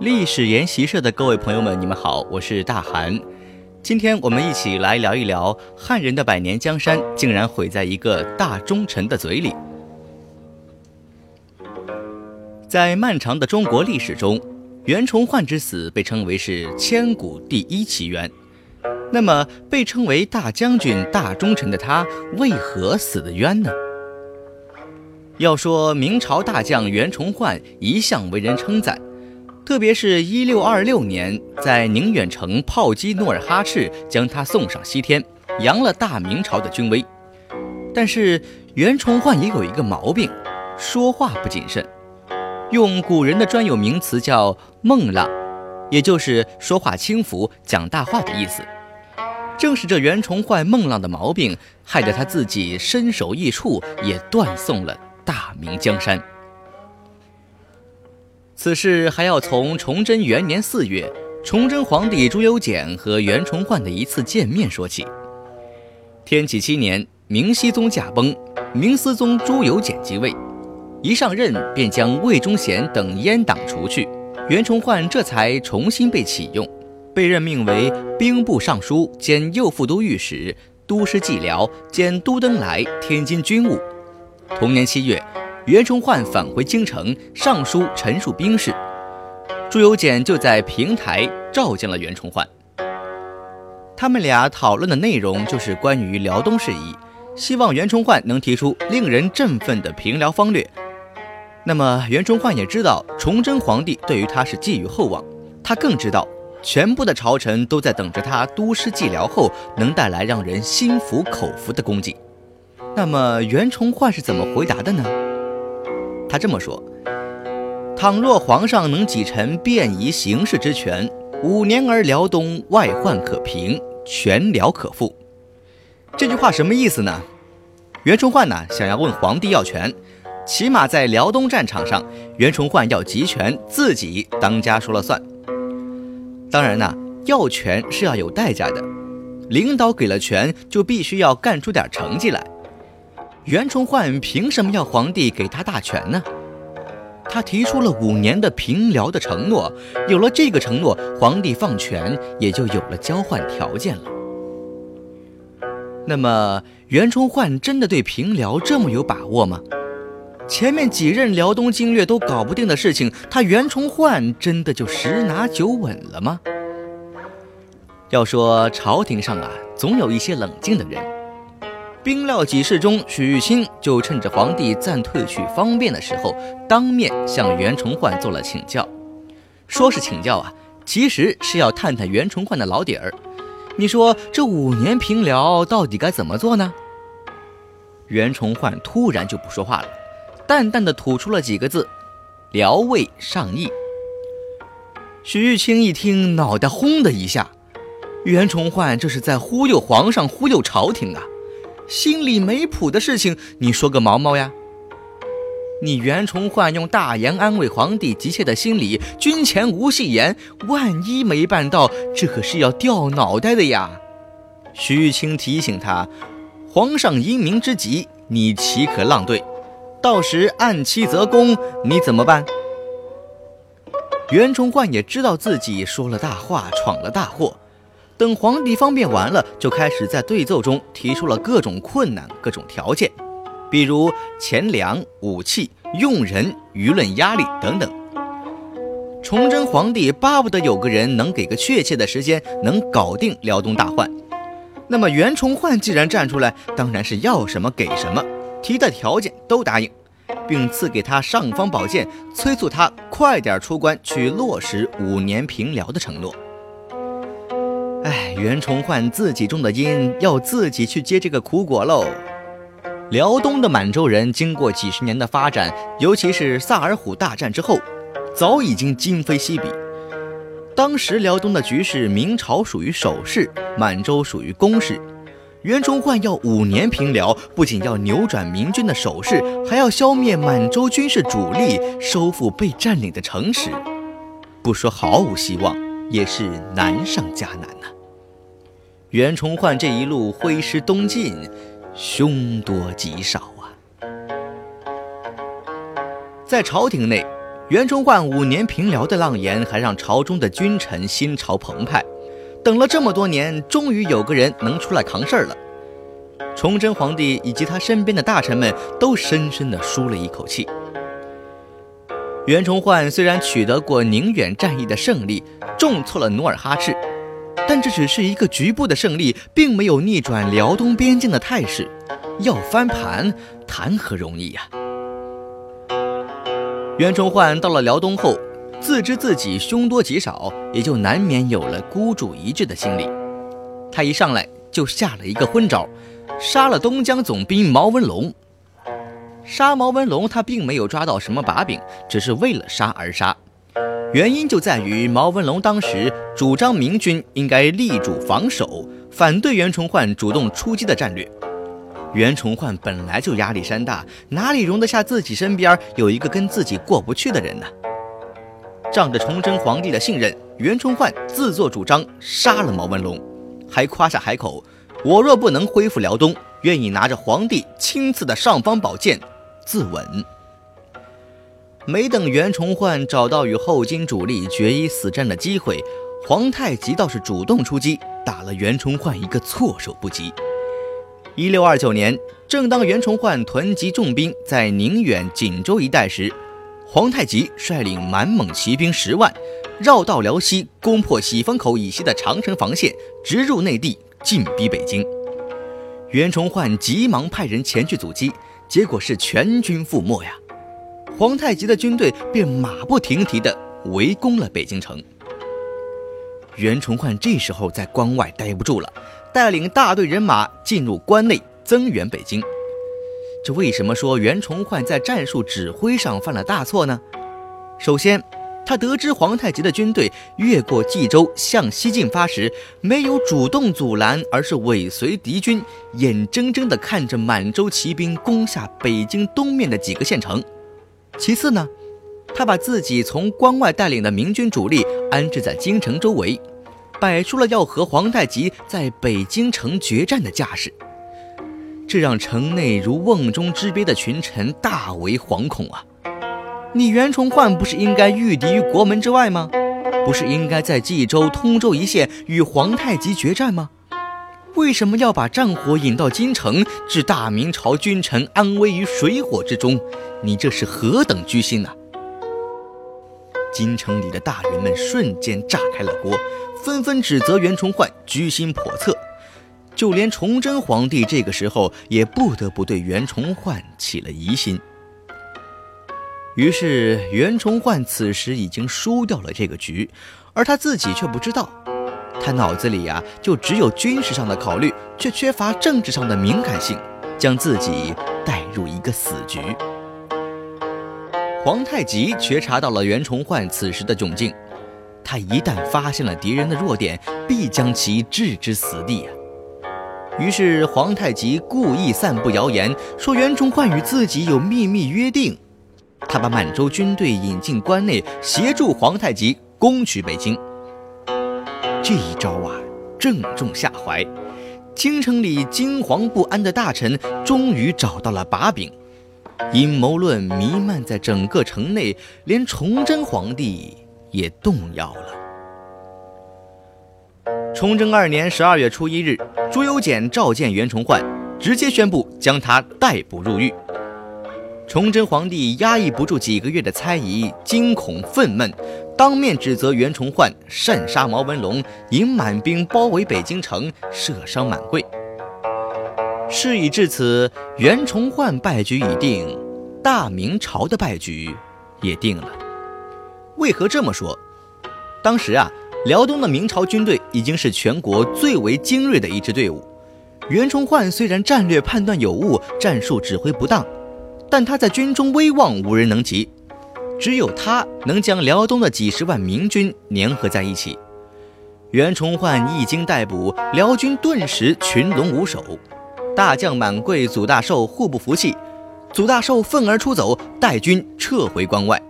历史研习社的各位朋友们，你们好，我是大韩。今天我们一起来聊一聊汉人的百年江山竟然毁在一个大忠臣的嘴里。在漫长的中国历史中，袁崇焕之死被称为是千古第一奇冤。那么，被称为大将军、大忠臣的他，为何死的冤呢？要说明朝大将袁崇焕一向为人称赞。特别是一六二六年，在宁远城炮击努尔哈赤，将他送上西天，扬了大明朝的军威。但是袁崇焕也有一个毛病，说话不谨慎，用古人的专有名词叫“孟浪”，也就是说话轻浮、讲大话的意思。正是这袁崇焕孟浪的毛病，害得他自己身首异处，也断送了大明江山。此事还要从崇祯元年四月，崇祯皇帝朱由检和袁崇焕的一次见面说起。天启七年，明熹宗驾崩，明思宗朱由检即位，一上任便将魏忠贤等阉党除去，袁崇焕这才重新被启用，被任命为兵部尚书兼右副都御史、都师蓟辽兼都登来天津军务。同年七月。袁崇焕返回京城，上书陈述兵事，朱由检就在平台召见了袁崇焕。他们俩讨论的内容就是关于辽东事宜，希望袁崇焕能提出令人振奋的平辽方略。那么袁崇焕也知道崇祯皇帝对于他是寄予厚望，他更知道全部的朝臣都在等着他督师蓟辽后能带来让人心服口服的功绩。那么袁崇焕是怎么回答的呢？他这么说：“倘若皇上能给臣便宜行事之权，五年而辽东外患可平，全辽可复。”这句话什么意思呢？袁崇焕呢想要问皇帝要权，起码在辽东战场上，袁崇焕要集权，自己当家说了算。当然呢，要权是要有代价的，领导给了权，就必须要干出点成绩来。袁崇焕凭什么要皇帝给他大权呢？他提出了五年的平辽的承诺，有了这个承诺，皇帝放权也就有了交换条件了。那么，袁崇焕真的对平辽这么有把握吗？前面几任辽东经略都搞不定的事情，他袁崇焕真的就十拿九稳了吗？要说朝廷上啊，总有一些冷静的人。兵料几事中，许玉清就趁着皇帝暂退去方便的时候，当面向袁崇焕做了请教。说是请教啊，其实是要探探袁崇焕的老底儿。你说这五年平辽到底该怎么做呢？袁崇焕突然就不说话了，淡淡的吐出了几个字：“辽魏上议。”许玉清一听，脑袋轰的一下，袁崇焕这是在忽悠皇上，忽悠朝廷啊！心里没谱的事情，你说个毛毛呀！你袁崇焕用大言安慰皇帝急切的心理，军前无戏言，万一没办到，这可是要掉脑袋的呀！徐玉清提醒他：“皇上英明之极，你岂可浪对？到时按期择功，你怎么办？”袁崇焕也知道自己说了大话，闯了大祸。等皇帝方便完了，就开始在对奏中提出了各种困难、各种条件，比如钱粮、武器、用人、舆论压力等等。崇祯皇帝巴不得有个人能给个确切的时间，能搞定辽东大患。那么袁崇焕既然站出来，当然是要什么给什么，提的条件都答应，并赐给他尚方宝剑，催促他快点出关去落实五年平辽的承诺。哎，袁崇焕自己种的因，要自己去接这个苦果喽。辽东的满洲人经过几十年的发展，尤其是萨尔浒大战之后，早已经今非昔比。当时辽东的局势，明朝属于守势，满洲属于攻势。袁崇焕要五年平辽，不仅要扭转明军的守势，还要消灭满洲军事主力，收复被占领的城池，不说毫无希望。也是难上加难呐。袁崇焕这一路挥师东进，凶多吉少啊！在朝廷内，袁崇焕五年平辽的浪言，还让朝中的君臣心潮澎湃。等了这么多年，终于有个人能出来扛事儿了。崇祯皇帝以及他身边的大臣们都深深地舒了一口气。袁崇焕虽然取得过宁远战役的胜利，重挫了努尔哈赤，但这只是一个局部的胜利，并没有逆转辽东边境的态势。要翻盘，谈何容易呀！袁崇焕到了辽东后，自知自己凶多吉少，也就难免有了孤注一掷的心理。他一上来就下了一个昏招。杀了东江总兵毛文龙。杀毛文龙，他并没有抓到什么把柄，只是为了杀而杀。原因就在于毛文龙当时主张明军应该立主防守，反对袁崇焕主动出击的战略。袁崇焕本来就压力山大，哪里容得下自己身边有一个跟自己过不去的人呢？仗着崇祯皇帝的信任，袁崇焕自作主张杀了毛文龙，还夸下海口。我若不能恢复辽东，愿意拿着皇帝亲赐的尚方宝剑自刎。没等袁崇焕找到与后金主力决一死战的机会，皇太极倒是主动出击，打了袁崇焕一个措手不及。一六二九年，正当袁崇焕囤积重兵在宁远、锦州一带时，皇太极率领满蒙骑兵十万，绕道辽西，攻破喜峰口以西的长城防线，直入内地。进逼北京，袁崇焕急忙派人前去阻击，结果是全军覆没呀！皇太极的军队便马不停蹄地围攻了北京城。袁崇焕这时候在关外待不住了，带领大队人马进入关内增援北京。这为什么说袁崇焕在战术指挥上犯了大错呢？首先，他得知皇太极的军队越过冀州向西进发时，没有主动阻拦，而是尾随敌军，眼睁睁地看着满洲骑兵攻下北京东面的几个县城。其次呢，他把自己从关外带领的明军主力安置在京城周围，摆出了要和皇太极在北京城决战的架势，这让城内如瓮中之鳖的群臣大为惶恐啊！你袁崇焕不是应该御敌于国门之外吗？不是应该在冀州、通州一线与皇太极决战吗？为什么要把战火引到京城，置大明朝君臣安危于水火之中？你这是何等居心啊！京城里的大人们瞬间炸开了锅，纷纷指责袁崇焕居心叵测。就连崇祯皇帝这个时候也不得不对袁崇焕起了疑心。于是，袁崇焕此时已经输掉了这个局，而他自己却不知道。他脑子里呀，就只有军事上的考虑，却缺乏政治上的敏感性，将自己带入一个死局。皇太极觉察到了袁崇焕此时的窘境，他一旦发现了敌人的弱点，必将其置之死地啊！于是，皇太极故意散布谣言，说袁崇焕与自己有秘密约定。他把满洲军队引进关内，协助皇太极攻取北京。这一招啊，正中下怀。京城里惊惶不安的大臣终于找到了把柄，阴谋论弥漫在整个城内，连崇祯皇帝也动摇了。崇祯二年十二月初一日，朱由检召见袁崇焕，直接宣布将他逮捕入狱。崇祯皇帝压抑不住几个月的猜疑、惊恐、愤懑，当面指责袁崇焕擅杀毛文龙，引满兵包围北京城，射伤满贵。事已至此，袁崇焕败局已定，大明朝的败局也定了。为何这么说？当时啊，辽东的明朝军队已经是全国最为精锐的一支队伍。袁崇焕虽然战略判断有误，战术指挥不当。但他在军中威望无人能及，只有他能将辽东的几十万明军粘合在一起。袁崇焕一经逮捕，辽军顿时群龙无首。大将满贵、祖大寿互不服气，祖大寿愤而出走，带军撤回关外。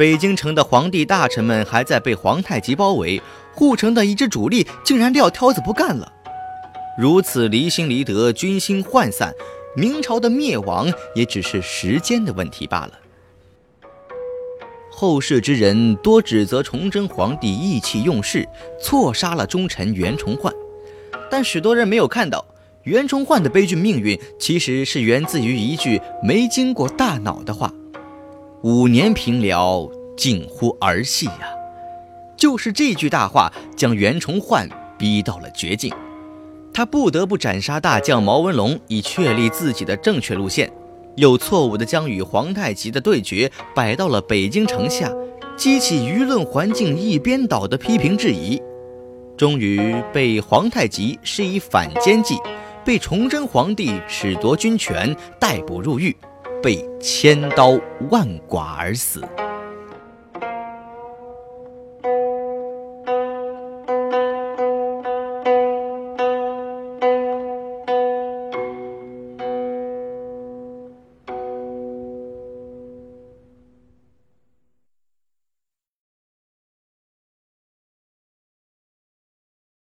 北京城的皇帝大臣们还在被皇太极包围，护城的一支主力竟然撂挑子不干了。如此离心离德，军心涣散，明朝的灭亡也只是时间的问题罢了。后世之人多指责崇祯皇帝意气用事，错杀了忠臣袁崇焕，但许多人没有看到袁崇焕的悲剧命运，其实是源自于一句没经过大脑的话。五年平辽，近乎儿戏呀！就是这句大话，将袁崇焕逼到了绝境，他不得不斩杀大将毛文龙，以确立自己的正确路线，又错误地将与皇太极的对决摆到了北京城下，激起舆论环境一边倒的批评质疑，终于被皇太极施以反间计，被崇祯皇帝褫夺军权，逮捕入狱。被千刀万剐而死。